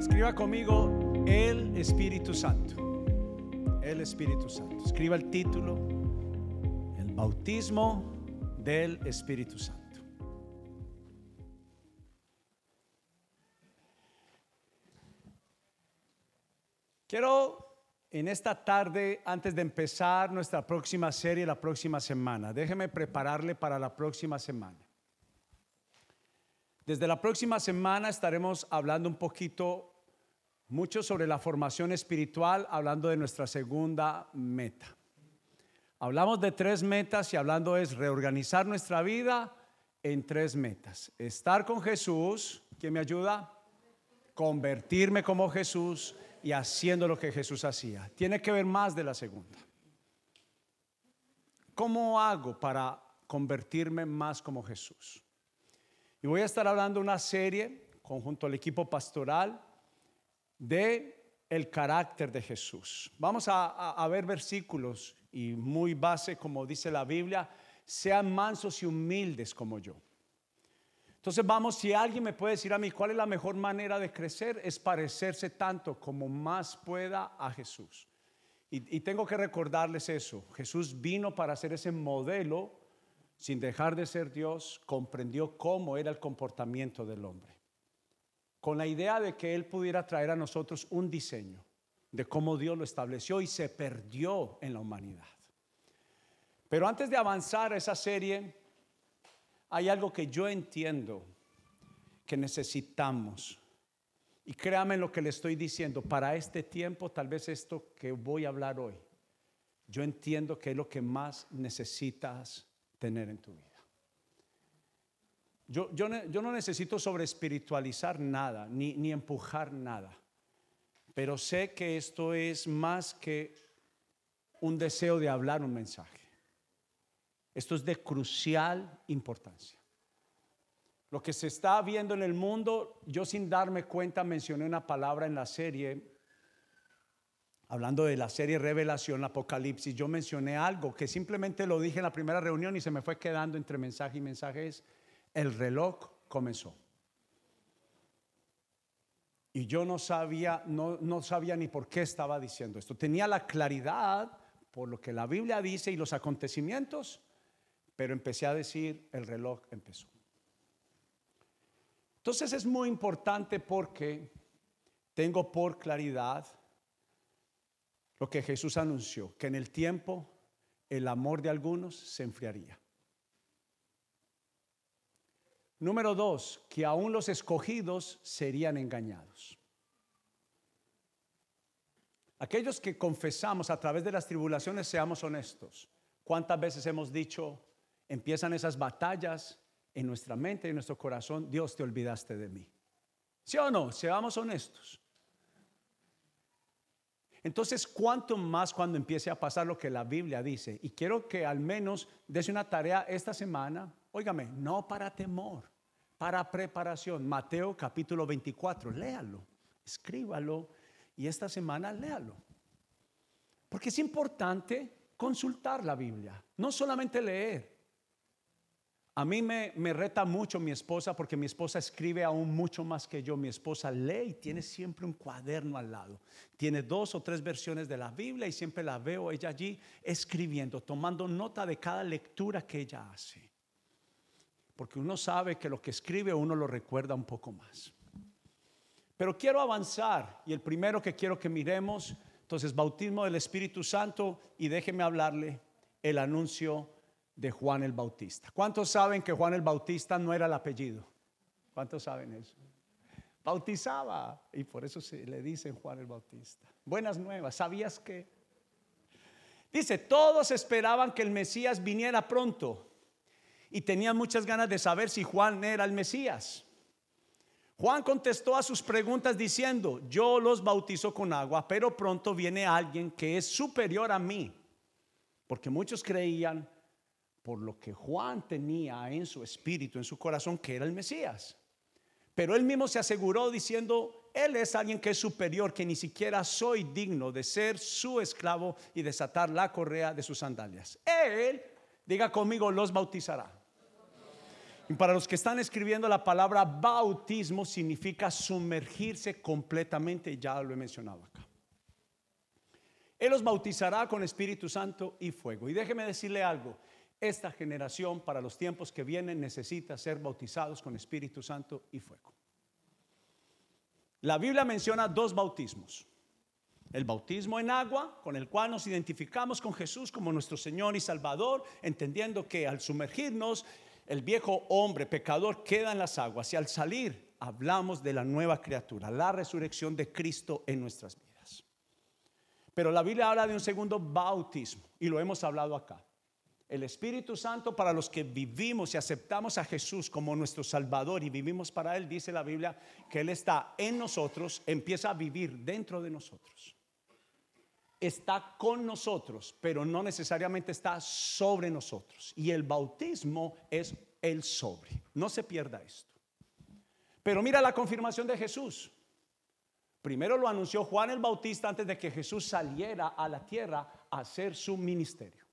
Escriba conmigo el Espíritu Santo. El Espíritu Santo. Escriba el título, el bautismo del Espíritu Santo. Quiero en esta tarde, antes de empezar nuestra próxima serie, la próxima semana, déjeme prepararle para la próxima semana. Desde la próxima semana estaremos hablando un poquito, mucho sobre la formación espiritual, hablando de nuestra segunda meta. Hablamos de tres metas y hablando es reorganizar nuestra vida en tres metas. Estar con Jesús, ¿quién me ayuda? Convertirme como Jesús y haciendo lo que Jesús hacía. Tiene que ver más de la segunda. ¿Cómo hago para convertirme más como Jesús? Y voy a estar hablando una serie conjunto al equipo pastoral de el carácter de Jesús. Vamos a, ver versículos y muy base, como dice la Biblia, sean mansos y humildes como yo. Entonces vamos, si alguien me puede decir a mí cuál es la mejor manera de crecer, es parecerse tanto como más pueda a Jesús. Y, y tengo que recordarles eso. Jesús vino para ser ese modelo sin dejar de ser Dios, comprendió cómo era el comportamiento del hombre. Con la idea de que Él pudiera traer a nosotros un diseño de cómo Dios lo estableció y se perdió en la humanidad. Pero antes de avanzar a esa serie, hay algo que yo entiendo que necesitamos. Y créame lo que le estoy diciendo, para este tiempo, tal vez esto que voy a hablar hoy, yo entiendo que es lo que más necesitas tener en tu vida. Yo, yo, yo no necesito sobre espiritualizar nada, ni, ni empujar nada, pero sé que esto es más que un deseo de hablar un mensaje. Esto es de crucial importancia. Lo que se está viendo en el mundo, yo sin darme cuenta mencioné una palabra en la serie hablando de la serie Revelación, Apocalipsis, yo mencioné algo que simplemente lo dije en la primera reunión y se me fue quedando entre mensaje y mensaje, el reloj comenzó. Y yo no sabía, no, no sabía ni por qué estaba diciendo esto. Tenía la claridad por lo que la Biblia dice y los acontecimientos, pero empecé a decir, el reloj empezó. Entonces es muy importante porque tengo por claridad lo que Jesús anunció, que en el tiempo el amor de algunos se enfriaría. Número dos, que aún los escogidos serían engañados. Aquellos que confesamos a través de las tribulaciones, seamos honestos. ¿Cuántas veces hemos dicho, empiezan esas batallas en nuestra mente y en nuestro corazón, Dios te olvidaste de mí? ¿Sí o no? Seamos honestos. Entonces, ¿cuánto más cuando empiece a pasar lo que la Biblia dice? Y quiero que al menos des una tarea esta semana, óigame, no para temor, para preparación. Mateo capítulo 24, léalo, escríbalo y esta semana léalo. Porque es importante consultar la Biblia, no solamente leer. A mí me, reta mucho mi esposa porque mi esposa escribe aún mucho más que yo. Mi esposa lee y tiene siempre un cuaderno al lado. Tiene dos o tres versiones de la Biblia y siempre la veo ella allí escribiendo, tomando nota de cada lectura que ella hace. Porque uno sabe que lo que escribe uno lo recuerda un poco más. Pero quiero avanzar y el primero que quiero que miremos, entonces, bautismo del Espíritu Santo y déjeme hablarle el anuncio de Juan el Bautista. ¿Cuántos saben que Juan el Bautista no era el apellido? ¿Cuántos saben eso? Bautizaba y por eso se le dicen Juan el Bautista. Buenas nuevas, ¿sabías que? Dice, todos esperaban que el Mesías viniera pronto y tenían muchas ganas de saber si Juan era el Mesías. Juan contestó a sus preguntas diciendo, yo los bautizo con agua, pero pronto viene alguien que es superior a mí, porque muchos creían por lo que Juan tenía en su espíritu, en su corazón, que era el Mesías. Pero él mismo se aseguró diciendo, Él es alguien que es superior, que ni siquiera soy digno de ser su esclavo y desatar la correa de sus sandalias. Él, diga conmigo, los bautizará. Y para los que están escribiendo la palabra bautismo significa sumergirse completamente, ya lo he mencionado acá. Él los bautizará con Espíritu Santo y fuego. Y déjeme decirle algo, esta generación para los tiempos que vienen necesita ser bautizados con Espíritu Santo y fuego. La Biblia menciona dos bautismos. El bautismo en agua, con el cual nos identificamos con Jesús como nuestro Señor y Salvador, entendiendo que al sumergirnos, el viejo hombre pecador queda en las aguas y al salir hablamos de la nueva criatura, la resurrección de Cristo en nuestras vidas. Pero la Biblia habla de un segundo bautismo y lo hemos hablado acá. El Espíritu Santo para los que vivimos y aceptamos a Jesús como nuestro Salvador y vivimos para Él, dice la Biblia que Él está en nosotros, empieza a vivir dentro de nosotros está con nosotros, pero no necesariamente está sobre nosotros. Y el bautismo es el sobre. No se pierda esto. Pero mira la confirmación de Jesús. Primero lo anunció Juan el Bautista antes de que Jesús saliera a la tierra a hacer su ministerio.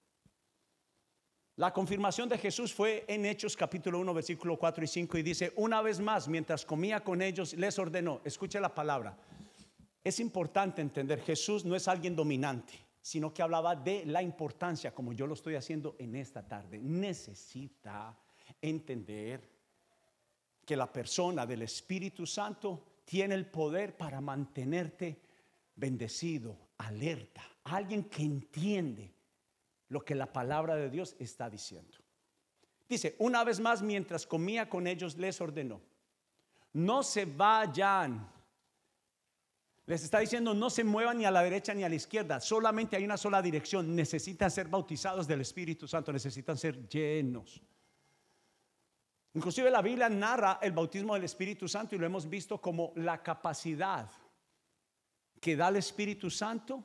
La confirmación de Jesús fue en Hechos capítulo 1, versículo 4 y 5 y dice, una vez más, mientras comía con ellos, les ordenó, escuche la palabra, es importante entender, Jesús no es alguien dominante, sino que hablaba de la importancia, como yo lo estoy haciendo en esta tarde. Necesita entender que la persona del Espíritu Santo tiene el poder para mantenerte bendecido, alerta, alguien que entiende lo que la palabra de Dios está diciendo. Dice, una vez más, mientras comía con ellos, les ordenó, no se vayan les está diciendo no se muevan ni a la derecha ni a la izquierda, solamente hay una sola dirección. Necesitan ser bautizados del Espíritu Santo, necesitan ser llenos. Inclusive la Biblia narra el bautismo del Espíritu Santo y lo hemos visto como la capacidad que da el Espíritu Santo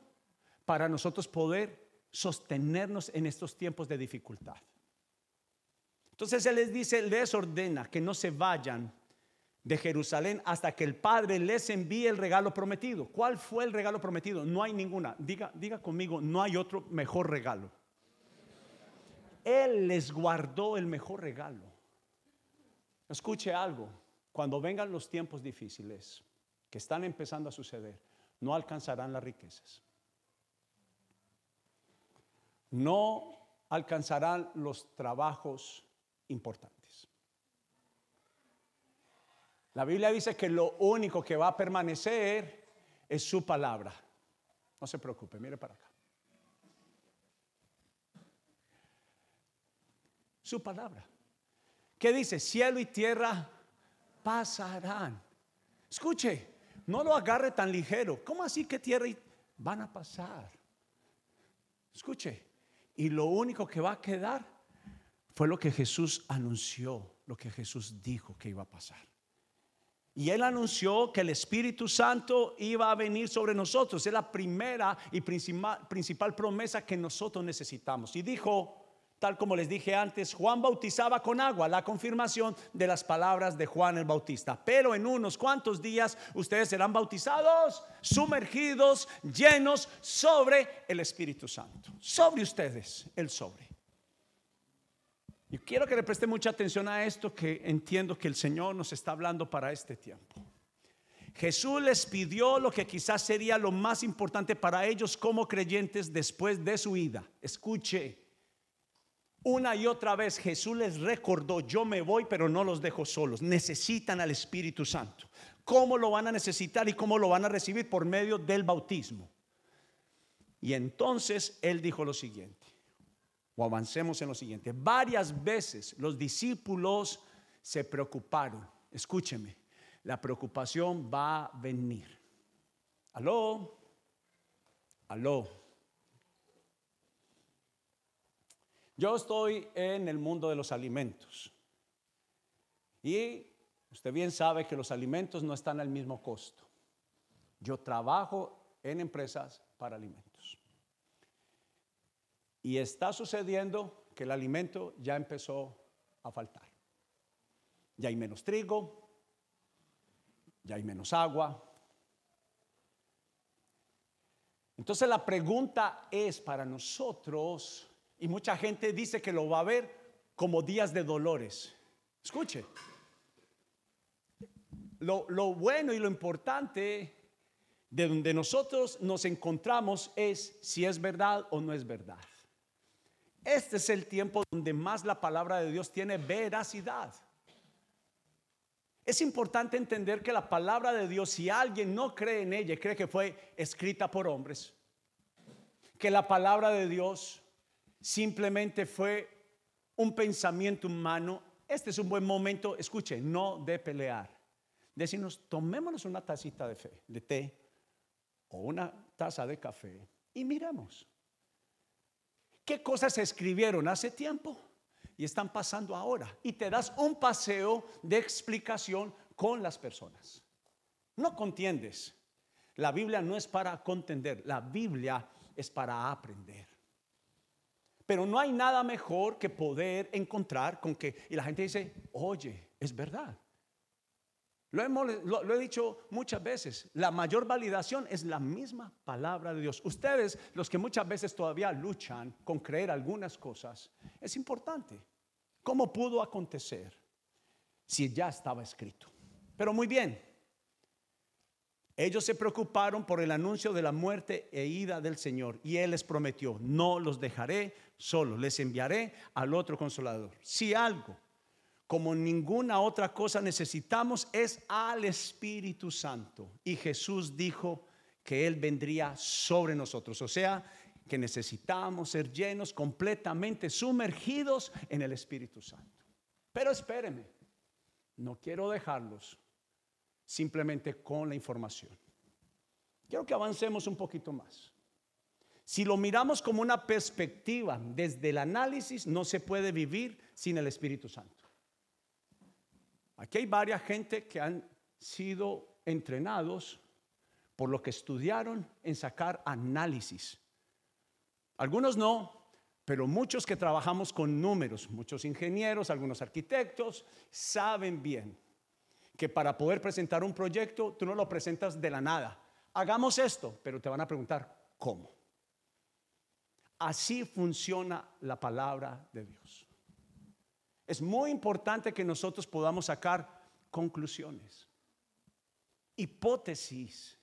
para nosotros poder sostenernos en estos tiempos de dificultad. Entonces Él les dice, les ordena que no se vayan de Jerusalén hasta que el Padre les envíe el regalo prometido. ¿Cuál fue el regalo prometido? No hay ninguna. Diga, diga conmigo, no hay otro mejor regalo. Él les guardó el mejor regalo. Escuche algo, cuando vengan los tiempos difíciles que están empezando a suceder, no alcanzarán las riquezas. No alcanzarán los trabajos importantes. La Biblia dice que lo único que va a permanecer es su palabra. No se preocupe, mire para acá. Su palabra. ¿Qué dice? Cielo y tierra pasarán. Escuche, no lo agarre tan ligero. ¿Cómo así que tierra y van a pasar? Escuche, y lo único que va a quedar fue lo que Jesús anunció, lo que Jesús dijo que iba a pasar. Y él anunció que el Espíritu Santo iba a venir sobre nosotros. Es la primera y principal, promesa que nosotros necesitamos. Y dijo, tal como les dije antes, Juan bautizaba con agua, la confirmación de las palabras de Juan el Bautista. Pero en unos cuantos días ustedes serán bautizados, sumergidos, llenos sobre el Espíritu Santo. Sobre ustedes, el sobre. Y quiero que le preste mucha atención a esto que entiendo que el Señor nos está hablando para este tiempo. Jesús les pidió lo que quizás sería lo más importante para ellos como creyentes después de su vida. Escuche, una y otra vez Jesús les recordó, yo me voy pero no los dejo solos, necesitan al Espíritu Santo. ¿Cómo lo van a necesitar y cómo lo van a recibir? Por medio del bautismo. Y entonces Él dijo lo siguiente, o avancemos en lo siguiente. Varias veces los discípulos se preocuparon. Escúcheme, la preocupación va a venir. Aló, aló. Yo estoy en el mundo de los alimentos. Y usted bien sabe que los alimentos no están al mismo costo. Yo trabajo en empresas para alimentos. Y está sucediendo que el alimento ya empezó a faltar. Ya hay menos trigo, ya hay menos agua. Entonces la pregunta es para nosotros, y mucha gente dice que lo va a ver como días de dolores. Escuche. Lo, bueno y lo importante de donde nosotros nos encontramos es si es verdad o no es verdad. Este es el tiempo donde más la palabra de Dios tiene veracidad. Es importante entender que la palabra de Dios, si alguien no cree en ella, cree que fue escrita por hombres, que la palabra de Dios simplemente fue un pensamiento humano, este es un buen momento, escuche, no de pelear. Decirnos, tomémonos una tacita de, fe, de té o una taza de café y miremos. ¿Qué cosas se escribieron hace tiempo? y están pasando ahora. Y te das un paseo de explicación con las personas. No contiendes. La Biblia no es para contender, la Biblia es para aprender. Pero no hay nada mejor que poder encontrar con que, y la gente dice, oye, es verdad. Lo, he dicho muchas veces, la mayor validación es la misma palabra de Dios. Ustedes, los que muchas veces todavía luchan con creer algunas cosas, es importante. ¿Cómo pudo acontecer si ya estaba escrito? Pero muy bien, ellos se preocuparon por el anuncio de la muerte e ida del Señor y Él les prometió, no los dejaré solos, les enviaré al otro consolador. Si algo como ninguna otra cosa necesitamos es al Espíritu Santo. Y Jesús dijo que Él vendría sobre nosotros. O sea, que necesitamos ser llenos, completamente sumergidos en el Espíritu Santo. Pero espéreme, no quiero dejarlos simplemente con la información. Quiero que avancemos un poquito más. Si lo miramos como una perspectiva desde el análisis, no se puede vivir sin el Espíritu Santo. Aquí hay varias gente que han sido entrenados por lo que estudiaron en sacar análisis. Algunos no, pero muchos que trabajamos con números, muchos ingenieros, algunos arquitectos, saben bien que para poder presentar un proyecto tú no lo presentas de la nada. Hagamos esto, pero te van a preguntar cómo. Así funciona la palabra de Dios. Es muy importante que nosotros podamos sacar conclusiones, hipótesis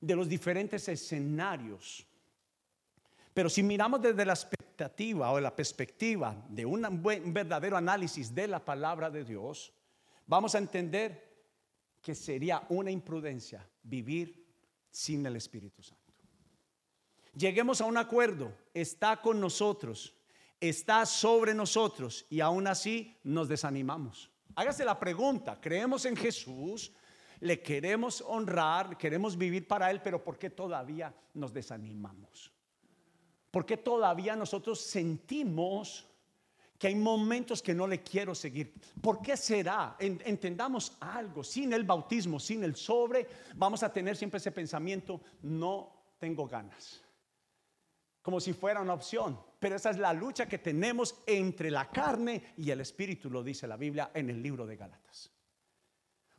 de los diferentes escenarios. Pero si miramos desde la expectativa o la perspectiva de un, buen, verdadero análisis de la palabra de Dios, vamos a entender que sería una imprudencia vivir sin el Espíritu Santo. Lleguemos a un acuerdo, está con nosotros, está sobre nosotros y aún así nos desanimamos. Hágase la pregunta, creemos en Jesús, le queremos honrar, queremos vivir para Él, pero ¿por qué todavía nos desanimamos? ¿Por qué todavía nosotros sentimos que hay momentos que no le quiero seguir? ¿Por qué será? Entendamos algo, sin el bautismo, sin el sobre, vamos a tener siempre ese pensamiento, no tengo ganas como si fuera una opción. Pero esa es la lucha que tenemos entre la carne y el espíritu, lo dice la Biblia en el libro de Gálatas.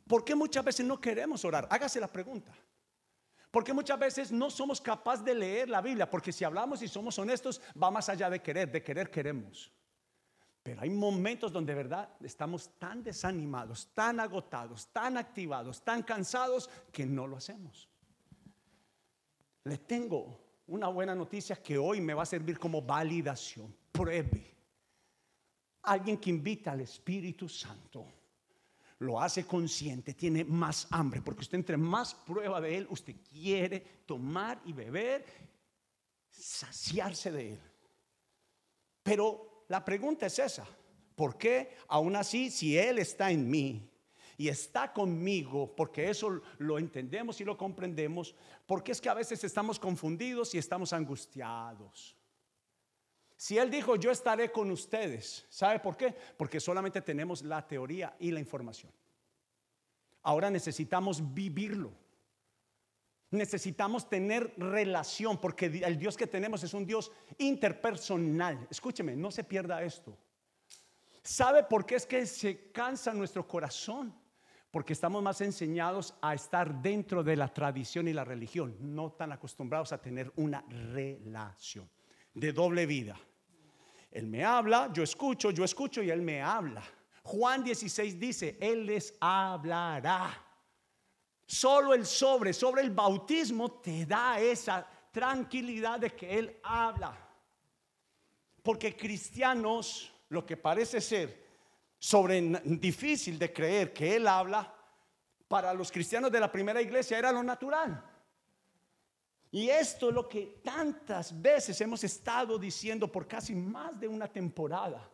¿Por qué muchas veces no queremos orar? Hágase la pregunta. Porque muchas veces no somos capaces de leer la Biblia, porque si hablamos y somos honestos, va más allá de querer, de querer queremos. Pero hay momentos donde de verdad estamos tan desanimados, tan agotados, tan activados, tan cansados que no lo hacemos. Le tengo una buena noticia que hoy me va a servir como validación. Pruebe. Alguien que invita al Espíritu Santo lo hace consciente, tiene más hambre, porque usted entre más prueba de Él, usted quiere tomar y beber, saciarse de Él. Pero la pregunta es esa, ¿por qué aún así si Él está en mí? Y está conmigo, porque eso lo entendemos y lo comprendemos, porque es que a veces estamos confundidos y estamos angustiados. Si Él dijo, yo estaré con ustedes, ¿sabe por qué? Porque solamente tenemos la teoría y la información. Ahora necesitamos vivirlo. Necesitamos tener relación, porque el Dios que tenemos es un Dios interpersonal. Escúcheme, no se pierda esto. ¿Sabe por qué es que se cansa nuestro corazón? Porque estamos más enseñados a estar dentro de la tradición y la religión, no tan acostumbrados a tener una relación de doble vida. Él me habla, yo escucho, yo escucho y Él me habla. Juan 16 dice, Él les hablará. Solo el sobre, sobre el bautismo te da esa tranquilidad de que Él habla. Porque cristianos, lo que parece ser sobre difícil de creer que Él habla, para los cristianos de la primera iglesia era lo natural. Y esto es lo que tantas veces hemos estado diciendo por casi más de una temporada.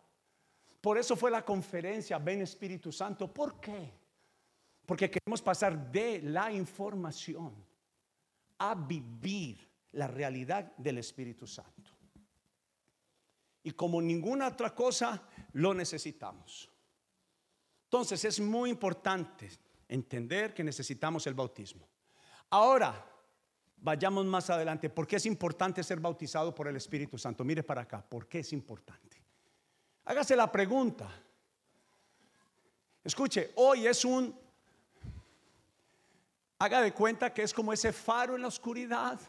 Por eso fue la conferencia Ven Espíritu Santo. ¿Por qué? Porque queremos pasar de la información a vivir la realidad del Espíritu Santo. Y como ninguna otra cosa, lo necesitamos. Entonces es muy importante entender que necesitamos el bautismo. Ahora, vayamos más adelante. ¿Por qué es importante ser bautizado por el Espíritu Santo? Mire para acá, ¿por qué es importante? Hágase la pregunta. Escuche, hoy es un Haga de cuenta que es como ese faro en la oscuridad,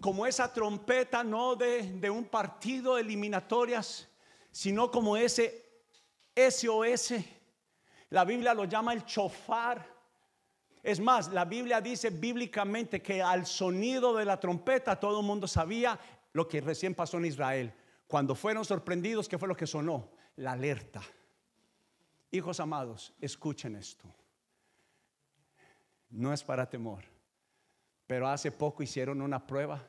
como esa trompeta no de, un partido de eliminatorias, sino como ese SOS. La Biblia lo llama el chofar. Es más, la Biblia dice bíblicamente que al sonido de la trompeta todo el mundo sabía lo que recién pasó en Israel. Cuando fueron sorprendidos, ¿qué fue lo que sonó? La alerta. Hijos amados, escuchen esto no es para temor. Pero hace poco hicieron una prueba,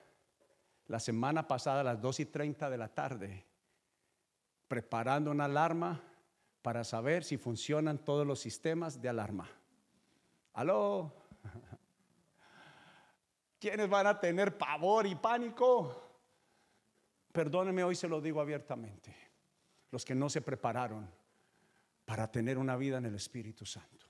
la semana pasada a las 2 y 30 de la tarde, preparando una alarma para saber si funcionan todos los sistemas de alarma. ¿Aló? ¿Quiénes van a tener pavor y pánico? Perdóneme, hoy se lo digo abiertamente. Los que no se prepararon para tener una vida en el Espíritu Santo.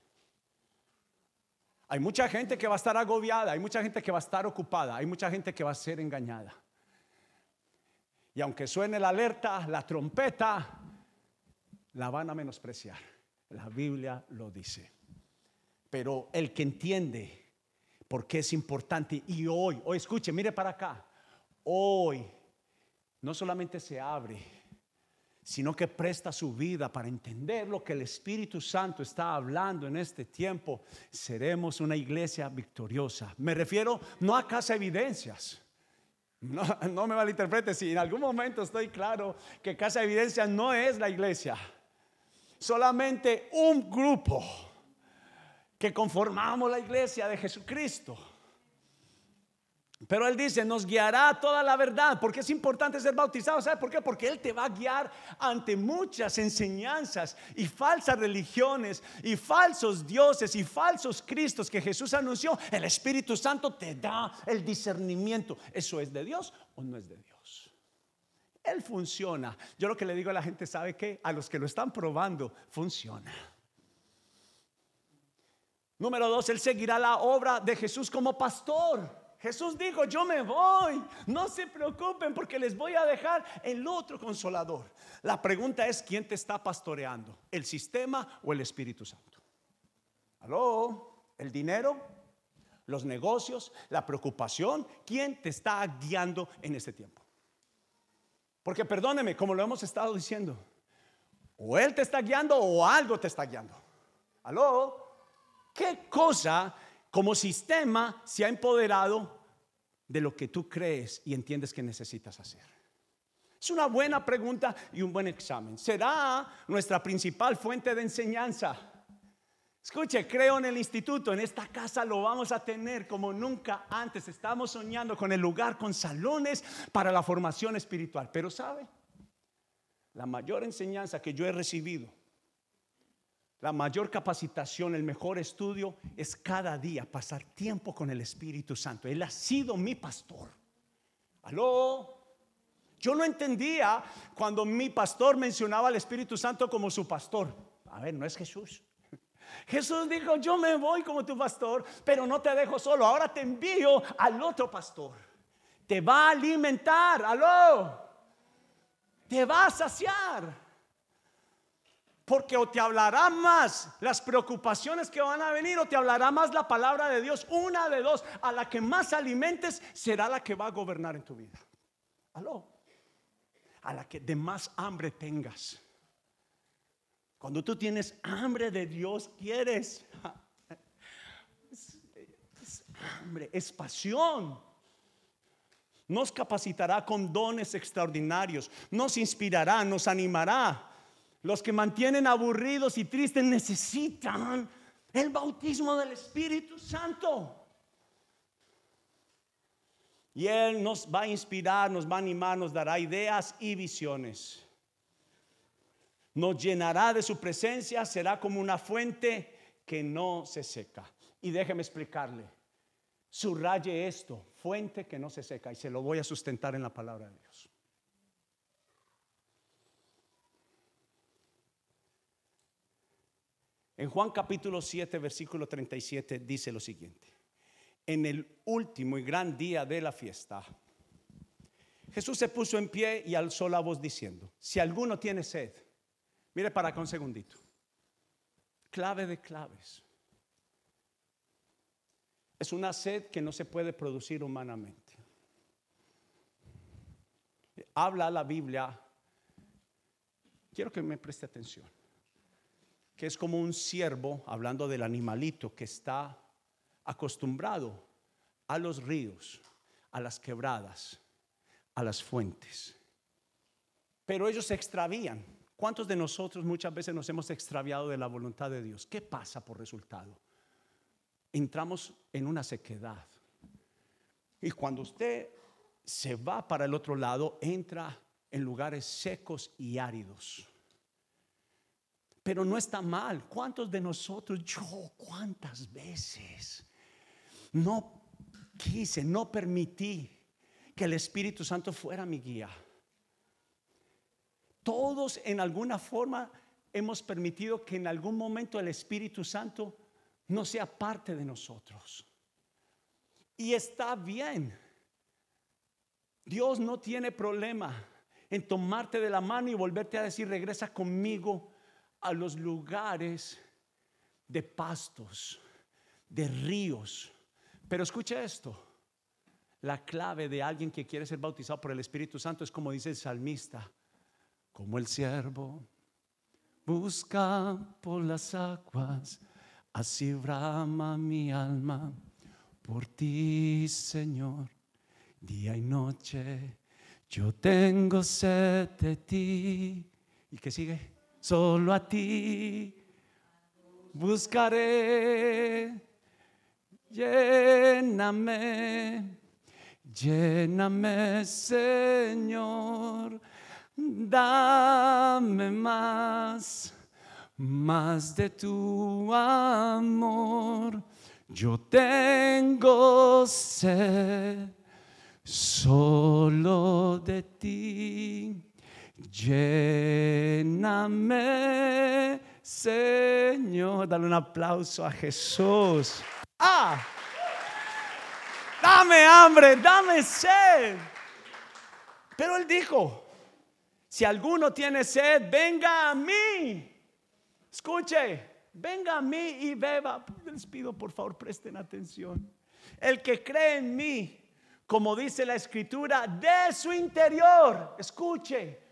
Hay mucha gente que va a estar agobiada, hay mucha gente que va a estar ocupada, hay mucha gente que va a ser engañada. Y aunque suene la alerta, la trompeta, la van a menospreciar. La Biblia lo dice. Pero el que entiende por qué es importante y hoy, hoy escuche, mire para acá, hoy no solamente se abre sino que presta su vida para entender lo que el Espíritu Santo está hablando en este tiempo, seremos una iglesia victoriosa. Me refiero no a casa evidencias. No, no me malinterprete, si en algún momento estoy claro que casa evidencias no es la iglesia, solamente un grupo que conformamos la iglesia de Jesucristo. Pero Él dice, nos guiará toda la verdad. porque es importante ser bautizado? ¿Sabe por qué? Porque Él te va a guiar ante muchas enseñanzas y falsas religiones y falsos dioses y falsos cristos que Jesús anunció. El Espíritu Santo te da el discernimiento. ¿Eso es de Dios o no es de Dios? Él funciona. Yo lo que le digo a la gente, ¿sabe qué? A los que lo están probando, funciona. Número dos, Él seguirá la obra de Jesús como pastor. Jesús dijo, yo me voy, no se preocupen porque les voy a dejar el otro consolador. La pregunta es, ¿quién te está pastoreando? ¿El sistema o el Espíritu Santo? ¿Aló? ¿El dinero? ¿Los negocios? ¿La preocupación? ¿Quién te está guiando en este tiempo? Porque perdóneme, como lo hemos estado diciendo, o Él te está guiando o algo te está guiando. ¿Aló? ¿Qué cosa como sistema se ha empoderado de lo que tú crees y entiendes que necesitas hacer? Es una buena pregunta y un buen examen. ¿Será nuestra principal fuente de enseñanza? Escuche, creo en el instituto, en esta casa lo vamos a tener como nunca antes. Estamos soñando con el lugar, con salones para la formación espiritual. Pero ¿sabe? La mayor enseñanza que yo he recibido la mayor capacitación, el mejor estudio es cada día pasar tiempo con el Espíritu Santo. Él ha sido mi pastor. Aló. Yo no entendía cuando mi pastor mencionaba al Espíritu Santo como su pastor. A ver, no es Jesús. Jesús dijo, yo me voy como tu pastor, pero no te dejo solo. Ahora te envío al otro pastor. Te va a alimentar. Aló. Te va a saciar. Porque o te hablará más las preocupaciones que van a venir o te hablará más la palabra de Dios. Una de dos, a la que más alimentes será la que va a gobernar en tu vida. Aló. A la que de más hambre tengas. Cuando tú tienes hambre de Dios, quieres. Es, hambre, es pasión. Nos capacitará con dones extraordinarios. Nos inspirará, nos animará. Los que mantienen aburridos y tristes necesitan el bautismo del Espíritu Santo. Y Él nos va a inspirar, nos va a animar, nos dará ideas y visiones. Nos llenará de su presencia, será como una fuente que no se seca. Y déjeme explicarle, subraye esto, fuente que no se seca, y se lo voy a sustentar en la palabra de Dios. En Juan capítulo 7, versículo 37 dice lo siguiente en el último y gran día de la fiesta, Jesús se puso en pie y alzó la voz diciendo, si alguno tiene sed, mire para acá un segundito, clave de claves. Es una sed que no se puede producir humanamente. Habla la Biblia, quiero que me preste atención, que es como un siervo, hablando del animalito que está acostumbrado a los ríos, a las quebradas, a las fuentes. Pero ellos se extravían. ¿Cuántos de nosotros muchas veces nos hemos extraviado de la voluntad de Dios? ¿Qué pasa por resultado? Entramos en una sequedad. Y cuando usted se va para el otro lado, entra en lugares secos y áridos. Pero no está mal. ¿Cuántos de nosotros, yo, cuántas veces no quise, no permití que el Espíritu Santo fuera mi guía. Todos en alguna forma hemos permitido que en algún momento el Espíritu Santo no sea parte de nosotros. Y está bien. Dios no tiene problema en tomarte de la mano y volverte a decir, regresa conmigo a los lugares de pastos, de ríos, pero escuche esto. La clave de alguien que quiere ser bautizado por el Espíritu Santo es como dice el salmista, como el siervo busca por las aguas, así brama mi alma por ti, Señor, día y noche. Yo tengo sed de ti. ¿Y qué sigue? Solo a ti buscaré Lléname, lléname, Señor, dame más, más de tu amor. Yo tengo sed solo de ti. Lléname, Señor. Dale un aplauso a Jesús. Ah, dame hambre, dame sed. Pero él dijo, si alguno tiene sed, venga a mí. Escuche, venga a mí y beba. Les pido por favor presten atención. El que cree en mí, como dice la escritura, de su interior, escuche,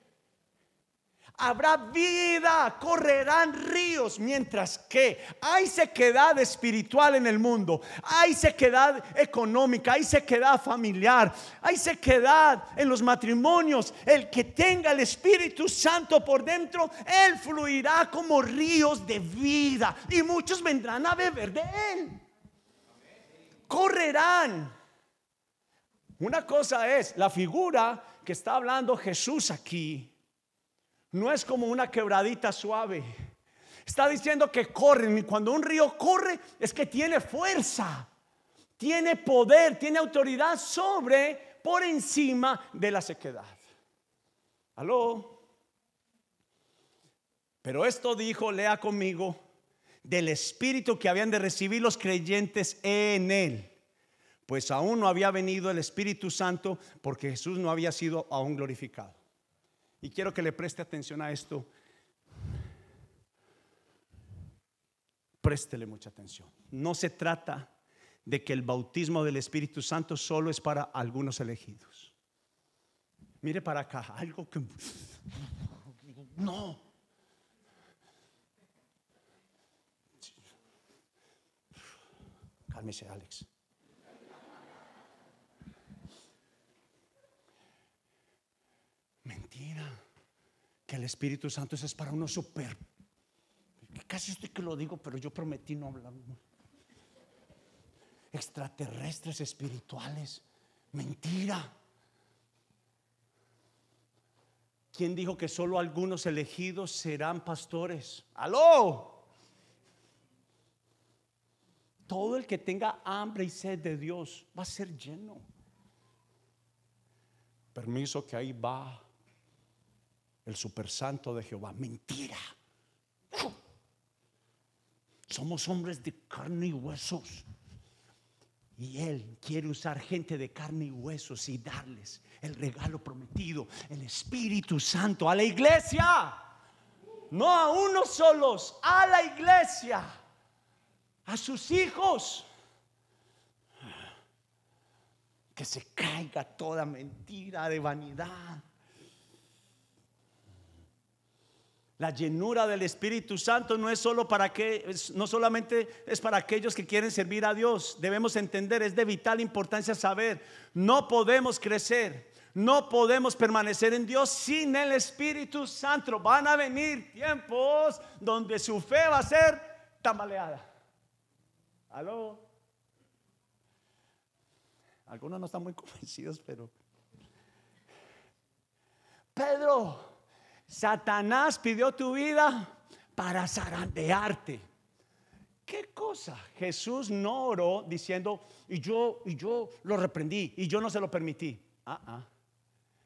habrá vida, correrán ríos, mientras que hay sequedad espiritual en el mundo, hay sequedad económica, hay sequedad familiar, hay sequedad en los matrimonios. El que tenga el Espíritu Santo por dentro, él fluirá como ríos de vida y muchos vendrán a beber de él. Correrán. Una cosa es la figura que está hablando Jesús aquí no es como una quebradita suave. Está diciendo que corren y cuando un río corre es que tiene fuerza, tiene poder, tiene autoridad sobre, por encima de la sequedad. Aló. Pero esto dijo, lea conmigo, del espíritu que habían de recibir los creyentes en él. Pues aún no había venido el Espíritu Santo porque Jesús no había sido aún glorificado. Y quiero que le preste atención a esto. Préstele mucha atención. No se trata de que el bautismo del Espíritu Santo solo es para algunos elegidos. Mire para acá, algo que... No. Cálmese, Alex. Mentira. Que el Espíritu Santo es para uno super. Casi estoy que lo digo, pero yo prometí no hablar. Extraterrestres espirituales. Mentira. ¿Quién dijo que solo algunos elegidos serán pastores? ¡Aló! Todo el que tenga hambre y sed de Dios va a ser lleno. Permiso que ahí va el supersanto de Jehová. Mentira. Somos hombres de carne y huesos. Y Él quiere usar gente de carne y huesos y darles el regalo prometido, el Espíritu Santo a la iglesia. No a unos solos, a la iglesia, a sus hijos. Que se caiga toda mentira de vanidad La llenura del Espíritu Santo no es solo para que no solamente es para aquellos que quieren servir a Dios. Debemos entender, es de vital importancia saber, no podemos crecer, no podemos permanecer en Dios sin el Espíritu Santo. Van a venir tiempos donde su fe va a ser tambaleada. ¿Aló? Algunos no están muy convencidos, pero Pedro Satanás pidió tu vida para zarandearte. ¿Qué cosa? Jesús no oró diciendo, y yo, y yo lo reprendí, y yo no se lo permití. Ah, ah.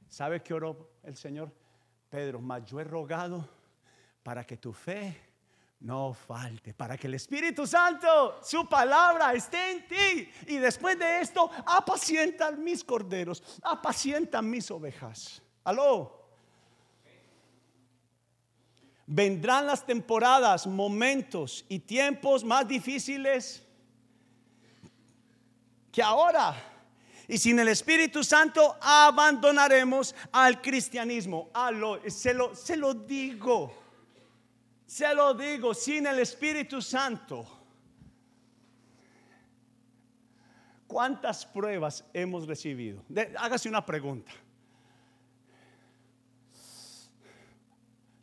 ¿Sabe qué oró el Señor? Pedro, mas yo he rogado para que tu fe no falte, para que el Espíritu Santo, su palabra, esté en ti. Y después de esto, apacientan mis corderos, apacientan mis ovejas. Aló. Vendrán las temporadas, momentos y tiempos más difíciles que ahora. Y sin el Espíritu Santo abandonaremos al cristianismo. se, lo, se lo digo. Se lo digo, sin el Espíritu Santo. ¿Cuántas pruebas hemos recibido? hágase una pregunta.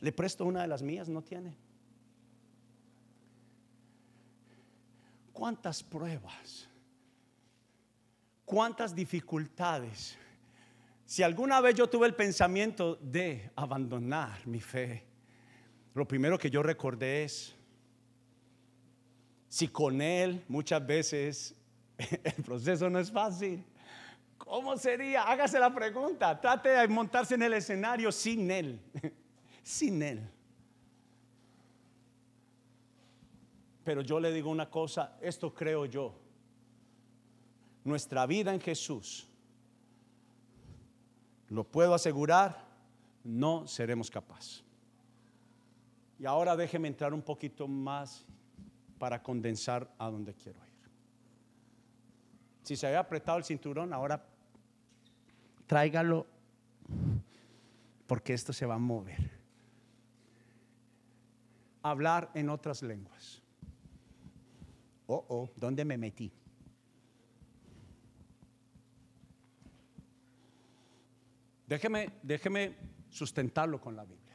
Le presto una de las mías, no tiene. ¿Cuántas pruebas? ¿Cuántas dificultades? Si alguna vez yo tuve el pensamiento de abandonar mi fe, lo primero que yo recordé es, si con Él muchas veces el proceso no es fácil, ¿cómo sería? Hágase la pregunta, trate de montarse en el escenario sin Él. sin Él. Pero yo le digo una cosa, esto creo yo. Nuestra vida en Jesús, lo puedo asegurar, no seremos capaces. Y ahora déjeme entrar un poquito más para condensar a donde quiero ir. Si se había apretado el cinturón, ahora tráigalo porque esto se va a mover hablar en otras lenguas. Oh, oh, ¿dónde me metí? Déjeme, déjeme sustentarlo con la Biblia.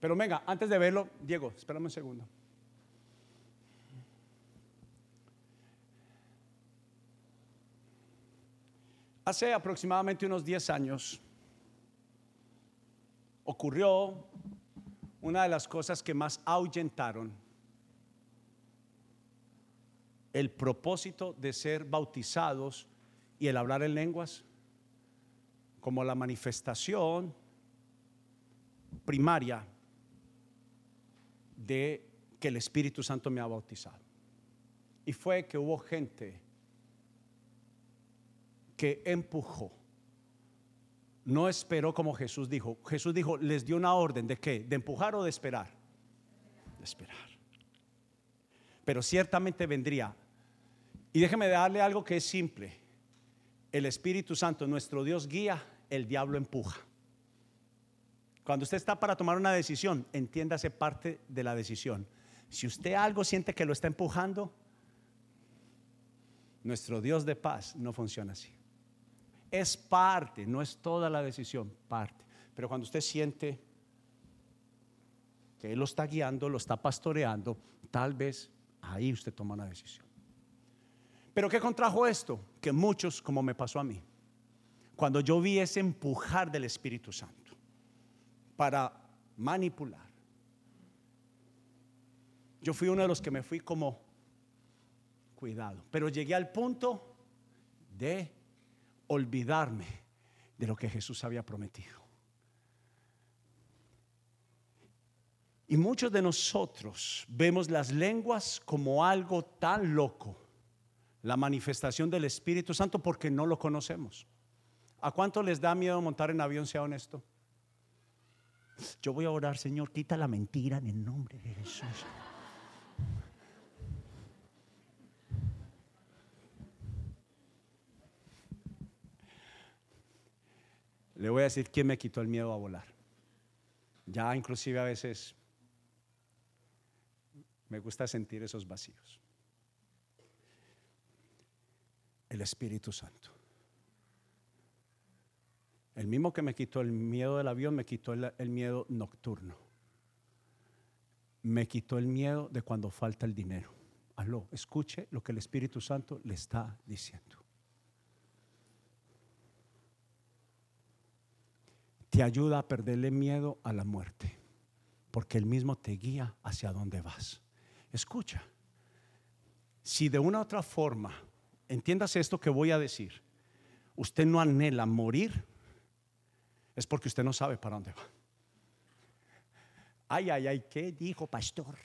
Pero venga, antes de verlo, Diego, espérame un segundo. Hace aproximadamente unos 10 años ocurrió una de las cosas que más ahuyentaron el propósito de ser bautizados y el hablar en lenguas como la manifestación primaria de que el Espíritu Santo me ha bautizado. Y fue que hubo gente que empujó no esperó como Jesús dijo. Jesús dijo, les dio una orden de qué? ¿De empujar o de esperar? De esperar. Pero ciertamente vendría. Y déjeme darle algo que es simple. El Espíritu Santo, nuestro Dios guía, el diablo empuja. Cuando usted está para tomar una decisión, entiéndase parte de la decisión. Si usted algo siente que lo está empujando, Nuestro Dios de paz no funciona así. Es parte, no es toda la decisión, parte. Pero cuando usted siente que Él lo está guiando, lo está pastoreando, tal vez ahí usted toma una decisión. Pero ¿qué contrajo esto? Que muchos, como me pasó a mí, cuando yo vi ese empujar del Espíritu Santo para manipular, yo fui uno de los que me fui como cuidado, pero llegué al punto de olvidarme de lo que Jesús había prometido. Y muchos de nosotros vemos las lenguas como algo tan loco, la manifestación del Espíritu Santo, porque no lo conocemos. ¿A cuánto les da miedo montar en avión, sea honesto? Yo voy a orar, Señor, quita la mentira en el nombre de Jesús. Le voy a decir quién me quitó el miedo a volar. Ya inclusive a veces me gusta sentir esos vacíos. El Espíritu Santo. El mismo que me quitó el miedo del avión, me quitó el, miedo nocturno. Me quitó el miedo de cuando falta el dinero. Aló, escuche lo que el Espíritu Santo le está diciendo. Te ayuda a perderle miedo a la muerte, porque Él mismo te guía hacia dónde vas. Escucha, si de una u otra forma, entiendas esto que voy a decir, usted no anhela morir, es porque usted no sabe para dónde va. Ay, ay, ay, ¿qué dijo pastor?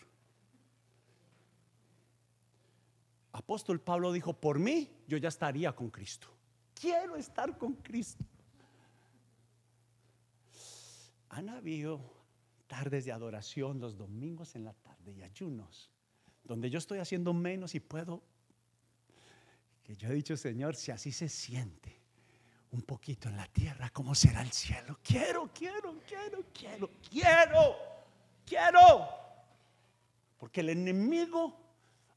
Apóstol Pablo dijo, por mí yo ya estaría con Cristo. Quiero estar con Cristo. Han habido tardes de adoración los domingos en la tarde y ayunos donde yo estoy haciendo menos y puedo, que yo he dicho, Señor, si así se siente un poquito en la tierra, ¿cómo será el cielo? Quiero, quiero, quiero, quiero, quiero, quiero. Porque el enemigo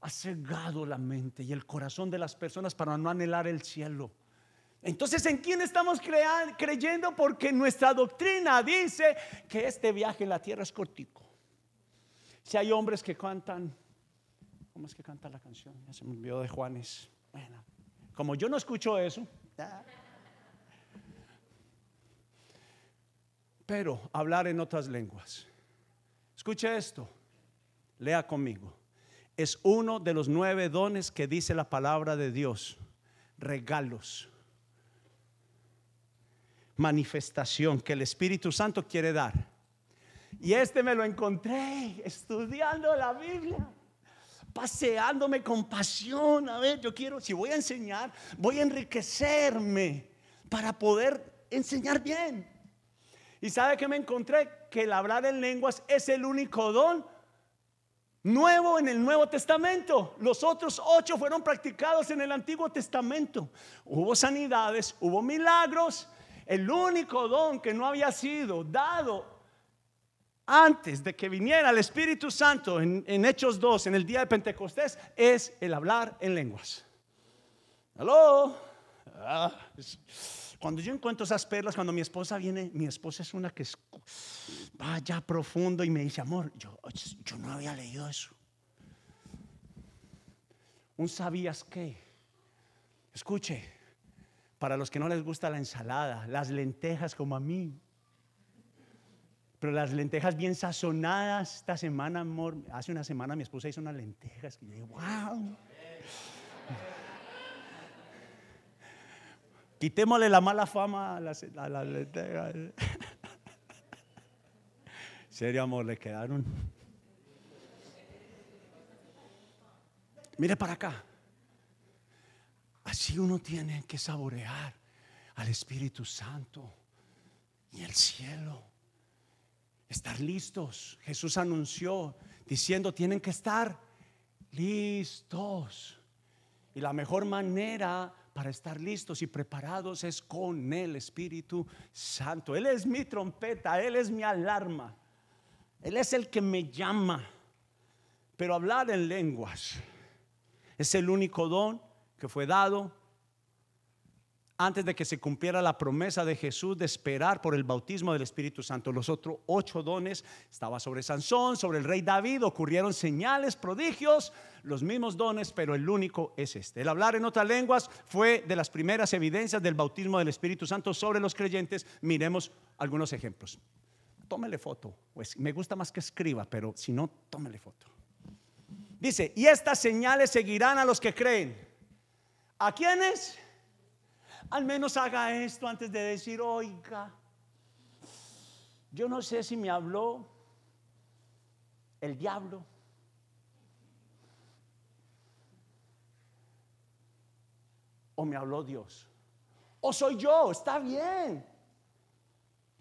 ha cegado la mente y el corazón de las personas para no anhelar el cielo. Entonces, ¿en quién estamos creyendo? Porque nuestra doctrina dice que este viaje en la tierra es cortico. Si hay hombres que cantan ¿Cómo es que canta la canción? Ya se me olvidó de Juanes. Bueno, como yo no escucho eso. Pero hablar en otras lenguas. Escuche esto. Lea conmigo. Es uno de los nueve dones que dice la palabra de Dios. Regalos. Manifestación que el Espíritu Santo quiere dar. Y este me lo encontré estudiando la Biblia paseándome con pasión. A ver, yo quiero, si voy a enseñar, voy a enriquecerme para poder enseñar bien. Y sabe que me encontré que el hablar en lenguas es el único don nuevo en el Nuevo Testamento. Los otros ocho fueron practicados en el Antiguo Testamento. Hubo sanidades, hubo milagros. El único don que no había sido dado antes de que viniera el Espíritu Santo en, Hechos 2, en el día de Pentecostés, es el hablar en lenguas. ¿Aló? Ah, cuando yo encuentro esas perlas, cuando mi esposa viene, mi esposa es una que va ya profundo y me dice, amor, yo, yo no había leído eso. Un sabías qué. Escuche, para los que no les gusta la ensalada, las lentejas como a mí, pero las lentejas bien sazonadas, esta semana, amor, hace una semana mi esposa hizo unas lentejas que yo dije, wow. Quitémosle la mala fama a las, lentejas. Serio, amor, le quedaron. Mire para acá. Así uno tiene que saborear al Espíritu Santo y el cielo. Estar listos. Jesús anunció diciendo, tienen que estar listos. Y la mejor manera para estar listos y preparados es con el Espíritu Santo. Él es mi trompeta, Él es mi alarma. Él es el que me llama. Pero hablar en lenguas es el único don que fue dado antes de que se cumpliera la promesa de Jesús de esperar por el bautismo del Espíritu Santo. Los otros ocho dones estaba sobre Sansón, sobre el rey David, ocurrieron señales, prodigios, los mismos dones, pero el único es este. El hablar en otras lenguas fue de las primeras evidencias del bautismo del Espíritu Santo sobre los creyentes. Miremos algunos ejemplos. Tómele foto, pues me gusta más que escriba, pero si no, tómele foto. Dice, y estas señales seguirán a los que creen. ¿A quiénes? Al menos haga esto antes de decir, oiga, yo no sé si me habló el diablo. O me habló Dios. O soy yo, está bien.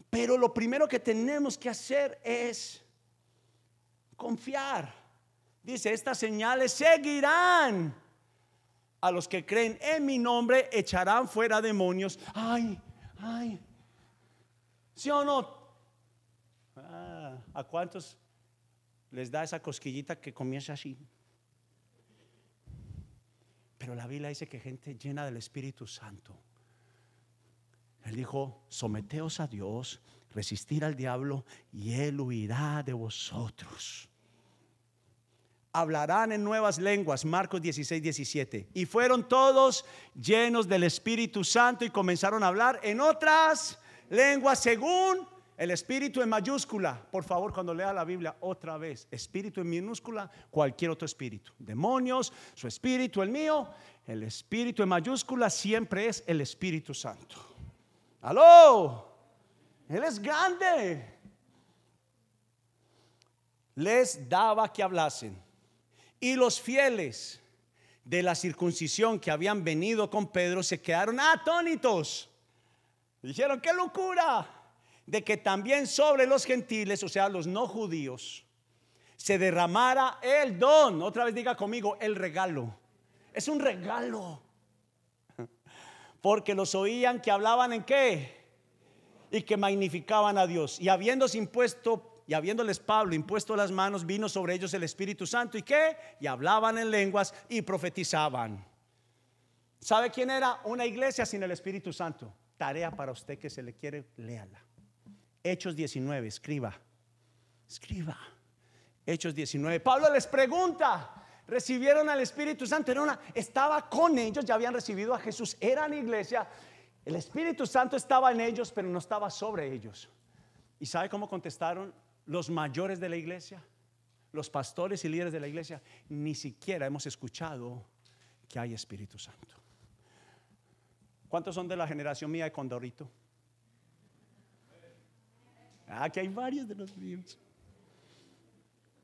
Pero lo primero que tenemos que hacer es confiar. Dice, estas señales seguirán a los que creen en mi nombre echarán fuera demonios. Ay, ay. ¿Sí o no? Ah, ¿A cuántos les da esa cosquillita que comienza así? Pero la Biblia dice que gente llena del Espíritu Santo. Él dijo, someteos a Dios, resistir al diablo y él huirá de vosotros hablarán en nuevas lenguas, Marcos 16, 17. Y fueron todos llenos del Espíritu Santo y comenzaron a hablar en otras lenguas según el Espíritu en mayúscula. Por favor, cuando lea la Biblia otra vez, Espíritu en minúscula, cualquier otro espíritu. Demonios, su espíritu, el mío. El Espíritu en mayúscula siempre es el Espíritu Santo. Aló, Él es grande. Les daba que hablasen y los fieles de la circuncisión que habían venido con Pedro se quedaron atónitos. Dijeron, qué locura de que también sobre los gentiles, o sea, los no judíos, se derramara el don. Otra vez diga conmigo, el regalo. Es un regalo. Porque los oían que hablaban en qué? Y que magnificaban a Dios. Y habiéndose impuesto y habiéndoles Pablo impuesto las manos, vino sobre ellos el Espíritu Santo y qué? Y hablaban en lenguas y profetizaban. ¿Sabe quién era una iglesia sin el Espíritu Santo? Tarea para usted que se le quiere, léala. Hechos 19, escriba. Escriba. Hechos 19. Pablo les pregunta, recibieron al Espíritu Santo, era una, estaba con ellos, ya habían recibido a Jesús, eran iglesia. El Espíritu Santo estaba en ellos, pero no estaba sobre ellos. ¿Y sabe cómo contestaron los mayores de la iglesia, los pastores y líderes de la iglesia, ni siquiera hemos escuchado que hay Espíritu Santo. ¿Cuántos son de la generación mía de Condorito? Ah, que hay varios de los míos.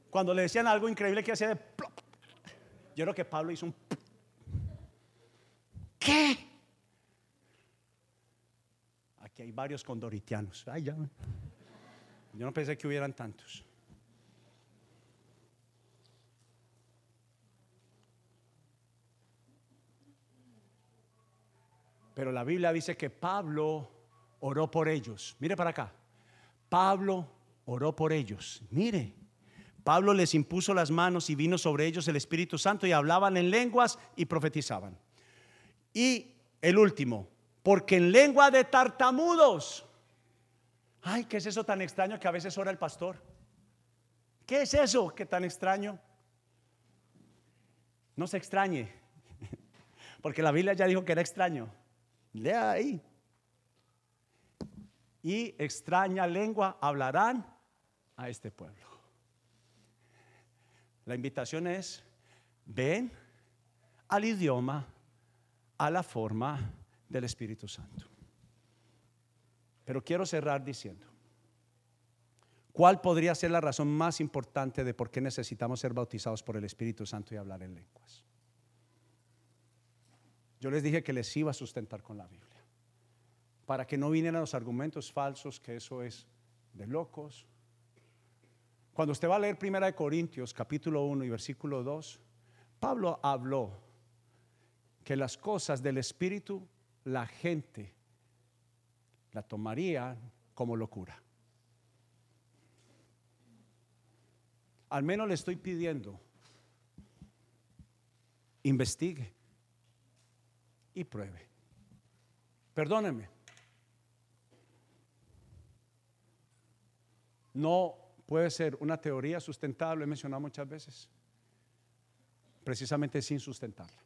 Cuando le decían algo increíble que hacía de plop, yo creo que Pablo hizo un ¿Qué? Aquí hay varios condoritianos. Ay, ya. Yo no pensé que hubieran tantos. Pero la Biblia dice que Pablo oró por ellos. Mire para acá. Pablo oró por ellos. Mire. Pablo les impuso las manos y vino sobre ellos el Espíritu Santo y hablaban en lenguas y profetizaban. Y el último, porque en lengua de tartamudos Ay, ¿qué es eso tan extraño que a veces ora el pastor? ¿Qué es eso que tan extraño? No se extrañe, porque la Biblia ya dijo que era extraño. Lea ahí. Y extraña lengua hablarán a este pueblo. La invitación es, ven al idioma, a la forma del Espíritu Santo. Pero quiero cerrar diciendo, ¿cuál podría ser la razón más importante de por qué necesitamos ser bautizados por el Espíritu Santo y hablar en lenguas? Yo les dije que les iba a sustentar con la Biblia, para que no vinieran los argumentos falsos que eso es de locos. Cuando usted va a leer Primera de Corintios capítulo 1 y versículo 2, Pablo habló que las cosas del Espíritu la gente la tomaría como locura. Al menos le estoy pidiendo, investigue, y pruebe. Perdónenme. No puede ser una teoría sustentable, he mencionado muchas veces, precisamente sin sustentarla.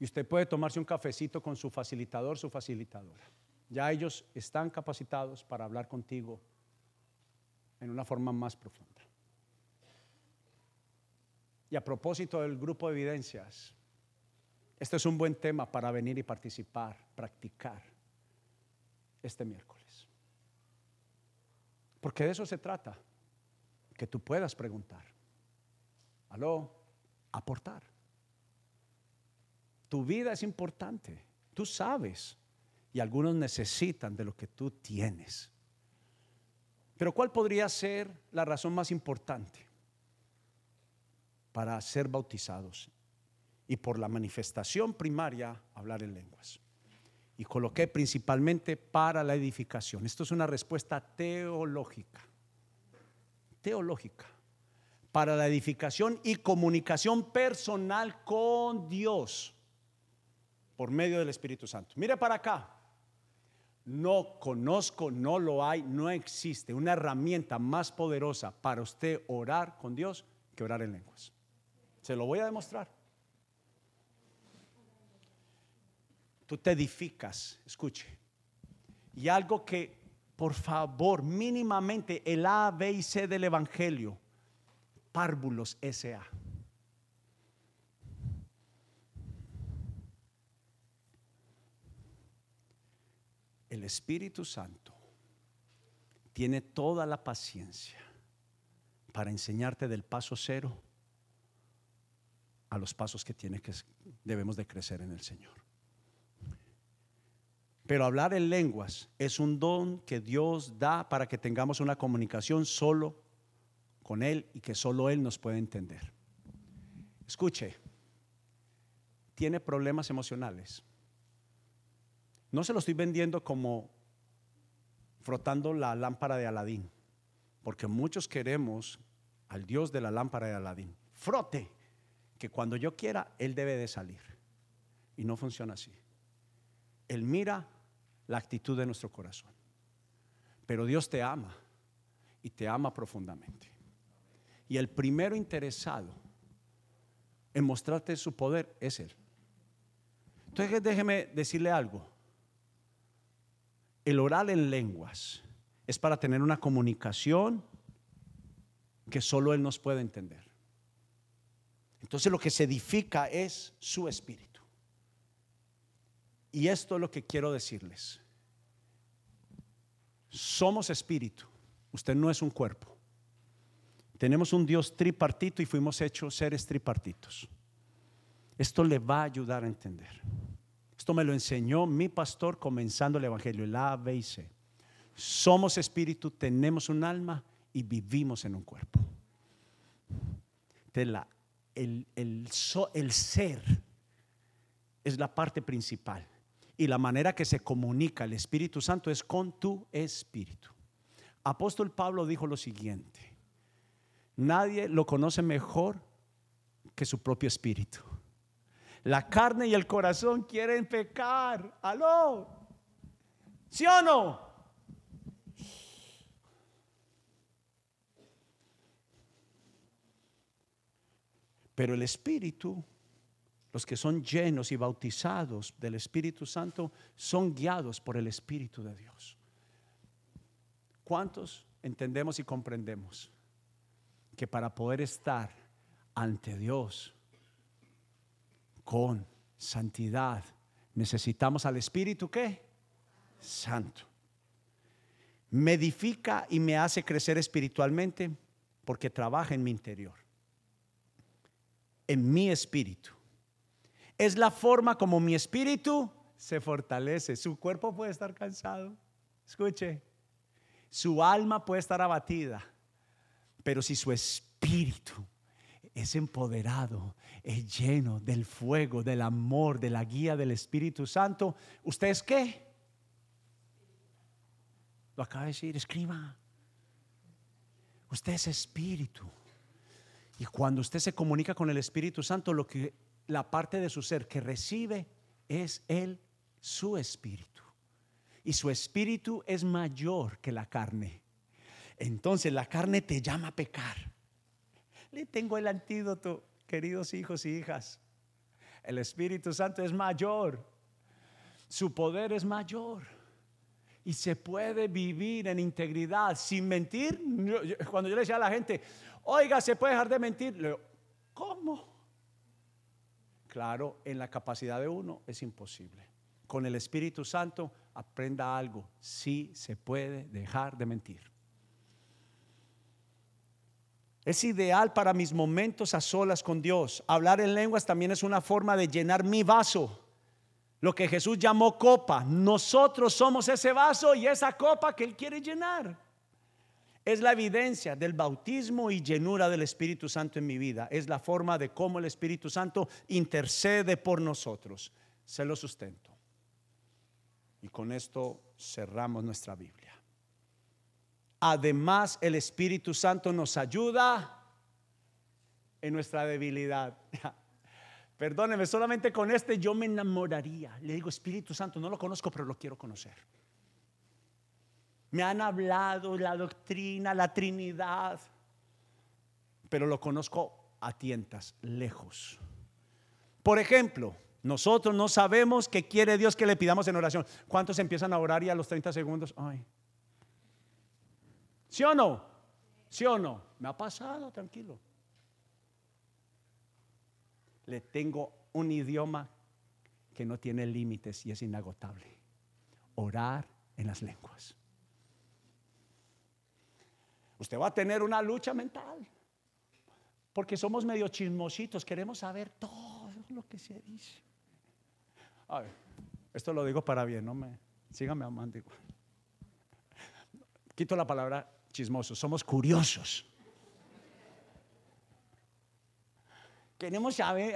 Y usted puede tomarse un cafecito con su facilitador, su facilitadora. Ya ellos están capacitados para hablar contigo en una forma más profunda. Y a propósito del grupo de evidencias, este es un buen tema para venir y participar, practicar este miércoles. Porque de eso se trata, que tú puedas preguntar. Aló, aportar. Tu vida es importante, tú sabes, y algunos necesitan de lo que tú tienes. Pero ¿cuál podría ser la razón más importante para ser bautizados? Y por la manifestación primaria, hablar en lenguas. Y coloqué principalmente para la edificación. Esto es una respuesta teológica. Teológica. Para la edificación y comunicación personal con Dios por medio del Espíritu Santo. Mire para acá no conozco, no lo hay, no existe una herramienta más poderosa para usted orar con Dios que orar en lenguas. Se lo voy a demostrar. Tú te edificas, escuche. Y algo que, por favor, mínimamente el A, B y C del Evangelio, párvulos S.A. el Espíritu Santo tiene toda la paciencia para enseñarte del paso cero a los pasos que tiene que debemos de crecer en el Señor. Pero hablar en lenguas es un don que Dios da para que tengamos una comunicación solo con Él y que solo Él nos puede entender. Escuche, tiene problemas emocionales no se lo estoy vendiendo como frotando la lámpara de Aladín, porque muchos queremos al Dios de la lámpara de Aladín. Frote, que cuando yo quiera, Él debe de salir. Y no funciona así. Él mira la actitud de nuestro corazón. Pero Dios te ama y te ama profundamente. Y el primero interesado en mostrarte su poder es Él. Entonces déjeme decirle algo el oral en lenguas es para tener una comunicación que solo Él nos puede entender. Entonces lo que se edifica es su espíritu. Y esto es lo que quiero decirles. Somos espíritu. Usted no es un cuerpo. Tenemos un Dios tripartito y fuimos hechos seres tripartitos. Esto le va a ayudar a entender. Esto me lo enseñó mi pastor comenzando el Evangelio, el A, B y C. Somos espíritu, tenemos un alma y vivimos en un cuerpo. el ser es la parte principal. Y la manera que se comunica el Espíritu Santo es con tu espíritu. Apóstol Pablo dijo lo siguiente, nadie lo conoce mejor que su propio espíritu. La carne y el corazón quieren pecar. ¿Aló? ¿Sí o no? Pero el Espíritu, los que son llenos y bautizados del Espíritu Santo, son guiados por el Espíritu de Dios. ¿Cuántos entendemos y comprendemos que para poder estar ante Dios, con santidad. Necesitamos al Espíritu ¿qué? Santo. Me edifica y me hace crecer espiritualmente porque trabaja en mi interior, en mi espíritu. Es la forma como mi espíritu se fortalece. Su cuerpo puede estar cansado, escuche, su alma puede estar abatida, pero si su espíritu es empoderado, es lleno del fuego, del amor, de la guía del Espíritu Santo. ¿Usted es qué? Lo acaba de decir, escriba. Usted es espíritu. Y cuando usted se comunica con el Espíritu Santo, lo que la parte de su ser que recibe es Él, su espíritu. Y su espíritu es mayor que la carne. Entonces la carne te llama a pecar. Le tengo el antídoto, queridos hijos y hijas. El Espíritu Santo es mayor. Su poder es mayor. Y se puede vivir en integridad sin mentir. Cuando yo le decía a la gente, oiga, se puede dejar de mentir. Le digo, ¿cómo? Claro, en la capacidad de uno es imposible. Con el Espíritu Santo aprenda algo. Sí se puede dejar de mentir. Es ideal para mis momentos a solas con Dios. Hablar en lenguas también es una forma de llenar mi vaso. Lo que Jesús llamó copa. Nosotros somos ese vaso y esa copa que Él quiere llenar. Es la evidencia del bautismo y llenura del Espíritu Santo en mi vida. Es la forma de cómo el Espíritu Santo intercede por nosotros. Se lo sustento. Y con esto cerramos nuestra Biblia. Además, el Espíritu Santo nos ayuda en nuestra debilidad. Perdóneme, solamente con este yo me enamoraría. Le digo, Espíritu Santo, no lo conozco, pero lo quiero conocer. Me han hablado la doctrina, la Trinidad, pero lo conozco a tientas, lejos. Por ejemplo, nosotros no sabemos qué quiere Dios que le pidamos en oración. ¿Cuántos empiezan a orar y a los 30 segundos? Ay. ¿Sí o no? ¿Sí o no? Me ha pasado, tranquilo. Le tengo un idioma que no tiene límites y es inagotable. Orar en las lenguas. Usted va a tener una lucha mental. Porque somos medio chismositos, queremos saber todo lo que se dice. A ver, esto lo digo para bien, no me sígame amando. Quito la palabra chismosos, somos curiosos. Queremos saber,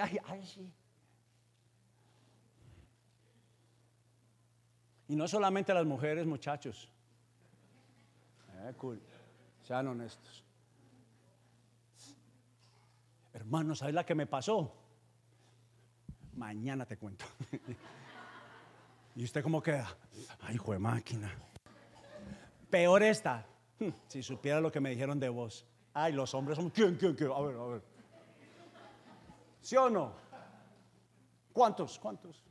Y no solamente las mujeres, muchachos. Eh, cool. Sean honestos. Hermano, ¿sabes la que me pasó? Mañana te cuento. ¿Y usted cómo queda? Ay, hijo de máquina. Peor esta. Si supiera lo que me dijeron de vos. Ay, los hombres son. ¿Quién, quién, quién? A ver, a ver. ¿Sí o no? ¿Cuántos? ¿Cuántos?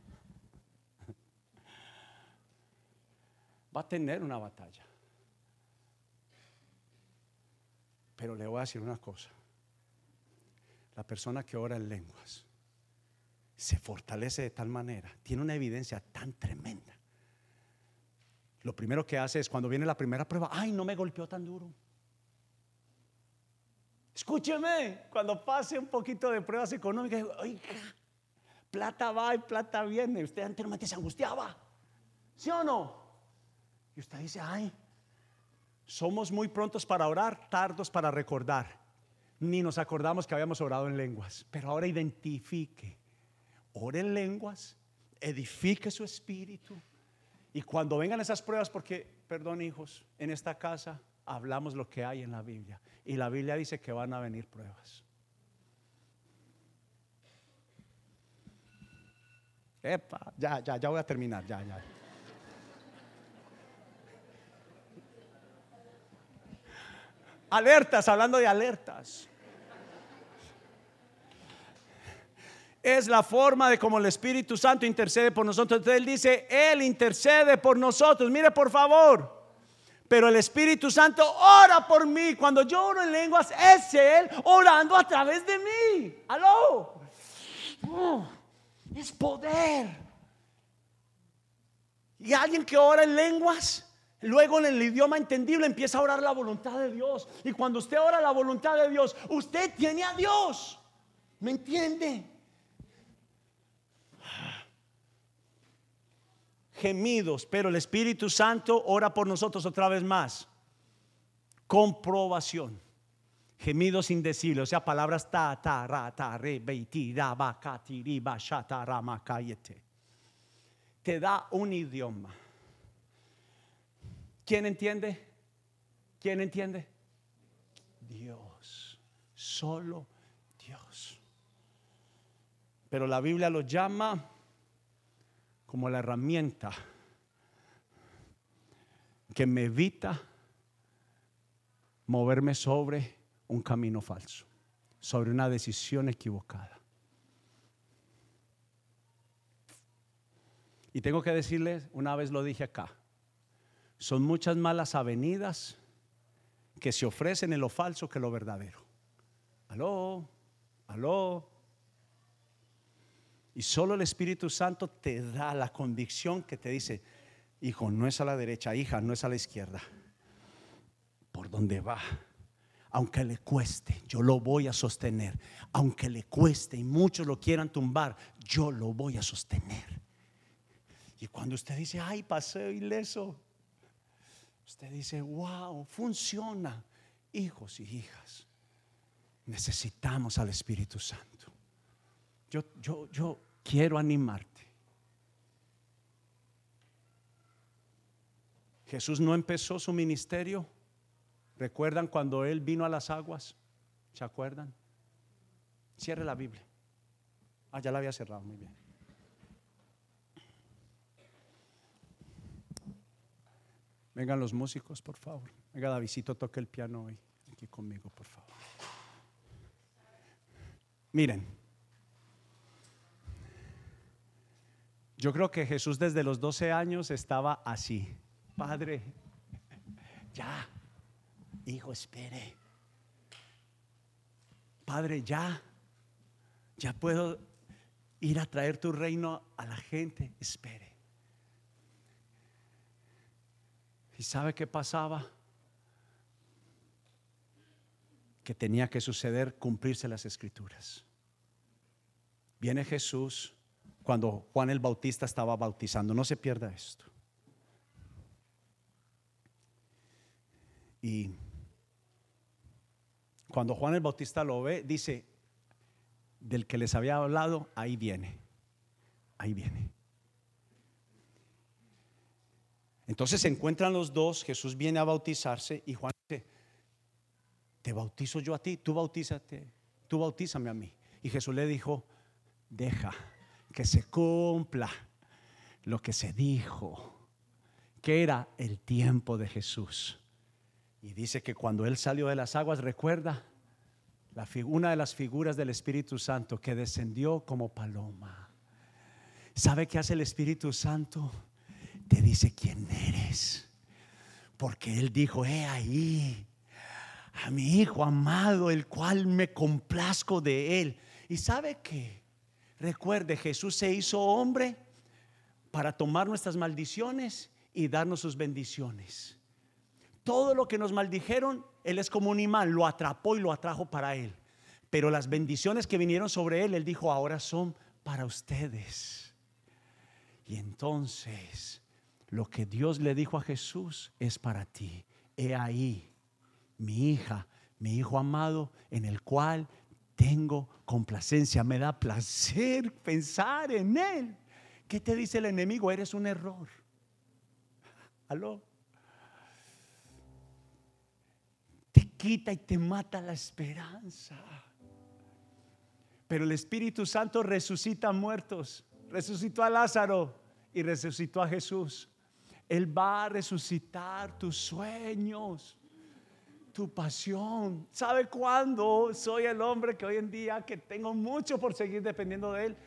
Va a tener una batalla. Pero le voy a decir una cosa. La persona que ora en lenguas se fortalece de tal manera, tiene una evidencia tan tremenda. Lo primero que hace es cuando viene la primera prueba, ay, no me golpeó tan duro. Escúcheme, cuando pase un poquito de pruebas económicas, oiga, plata va y plata viene. Usted anteriormente se angustiaba, ¿sí o no? Y usted dice, ay, somos muy prontos para orar, tardos para recordar. Ni nos acordamos que habíamos orado en lenguas. Pero ahora identifique, ore en lenguas, edifique su espíritu. Y cuando vengan esas pruebas, porque, perdón hijos, en esta casa hablamos lo que hay en la Biblia. Y la Biblia dice que van a venir pruebas. Epa, ya, ya, ya voy a terminar, ya, ya. Alertas, hablando de alertas. Es la forma de como el Espíritu Santo intercede por nosotros. Entonces Él dice, Él intercede por nosotros. Mire por favor. Pero el Espíritu Santo ora por mí. Cuando yo oro en lenguas, es Él orando a través de mí. Aló. Oh, es poder. Y alguien que ora en lenguas Luego en el idioma entendible empieza a orar la voluntad de Dios. Y cuando usted ora la voluntad de Dios, usted tiene a Dios. ¿Me entiende? Gemidos, pero el Espíritu Santo ora por nosotros otra vez más. Comprobación. Gemidos indecibles, o sea, palabras ta, ta, ra, ta, re, beiti, ra, ba, ka, ti, ma, Te da un idioma ¿Quién entiende? ¿Quién entiende? Dios, solo Dios. Pero la Biblia lo llama como la herramienta que me evita moverme sobre un camino falso, sobre una decisión equivocada. Y tengo que decirles, una vez lo dije acá, son muchas malas avenidas que se ofrecen en lo falso que lo verdadero. Aló, aló. Y solo el Espíritu Santo te da la convicción que te dice, hijo, no es a la derecha, hija, no es a la izquierda. Por donde va, aunque le cueste, yo lo voy a sostener. Aunque le cueste y muchos lo quieran tumbar, yo lo voy a sostener. Y cuando usted dice, ay, pasé ileso, usted dice, wow, funciona. Hijos y hijas, necesitamos al Espíritu Santo. Yo, yo, yo quiero animarte. Jesús no empezó su ministerio. ¿Recuerdan cuando Él vino a las aguas? ¿Se acuerdan? Cierre la Biblia. Ah, ya la había cerrado, muy bien. Vengan los músicos, por favor. Venga, Davidito, toque el piano hoy. Aquí conmigo, por favor. Miren, yo creo que Jesús desde los 12 años estaba así. Padre, ya, hijo, espere. Padre, ya, ya puedo ir a traer tu reino a la gente. Espere. ¿Y sabe qué pasaba? Que tenía que suceder cumplirse las escrituras. Viene Jesús cuando Juan el Bautista estaba bautizando. No se pierda esto. Y cuando Juan el Bautista lo ve, dice, del que les había hablado, ahí viene, ahí viene. Entonces se encuentran los dos, Jesús viene a bautizarse y Juan dice, te bautizo yo a ti, tú bautízate, tú bautízame a mí. Y Jesús le dijo, deja que se cumpla lo que se dijo, que era el tiempo de Jesús. Y dice que cuando él salió de las aguas, recuerda la, una de las figuras del Espíritu Santo que descendió como paloma. ¿Sabe qué hace el Espíritu Santo? te dice quién eres. Porque Él dijo, he ahí a mi Hijo amado, el cual me complazco de Él. Y sabe que, recuerde, Jesús se hizo hombre para tomar nuestras maldiciones y darnos sus bendiciones. Todo lo que nos maldijeron, Él es como un imán, lo atrapó y lo atrajo para Él. Pero las bendiciones que vinieron sobre Él, Él dijo, ahora son para ustedes. Y entonces lo que Dios le dijo a Jesús es para ti. He ahí mi hija, mi hijo amado, en el cual tengo complacencia. Me da placer pensar en él. ¿Qué te dice el enemigo? Eres un error. Aló. Te quita y te mata la esperanza. Pero el Espíritu Santo resucita muertos. Resucitó a Lázaro y resucitó a Jesús. Él va a resucitar tus sueños, tu pasión. ¿Sabe cuándo soy el hombre que hoy en día, que tengo mucho por seguir dependiendo de Él?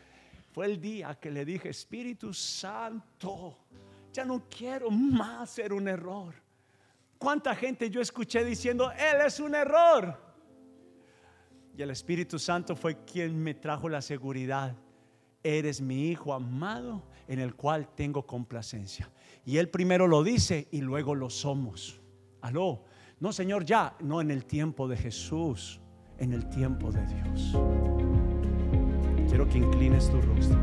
Fue el día que le dije, Espíritu Santo, ya no quiero más ser un error. ¿Cuánta gente yo escuché diciendo, Él es un error? Y el Espíritu Santo fue quien me trajo la seguridad. Eres mi Hijo amado en el cual tengo complacencia. Y Él primero lo dice y luego lo somos. Aló. No, Señor, ya. No en el tiempo de Jesús, en el tiempo de Dios. Quiero que inclines tu rostro.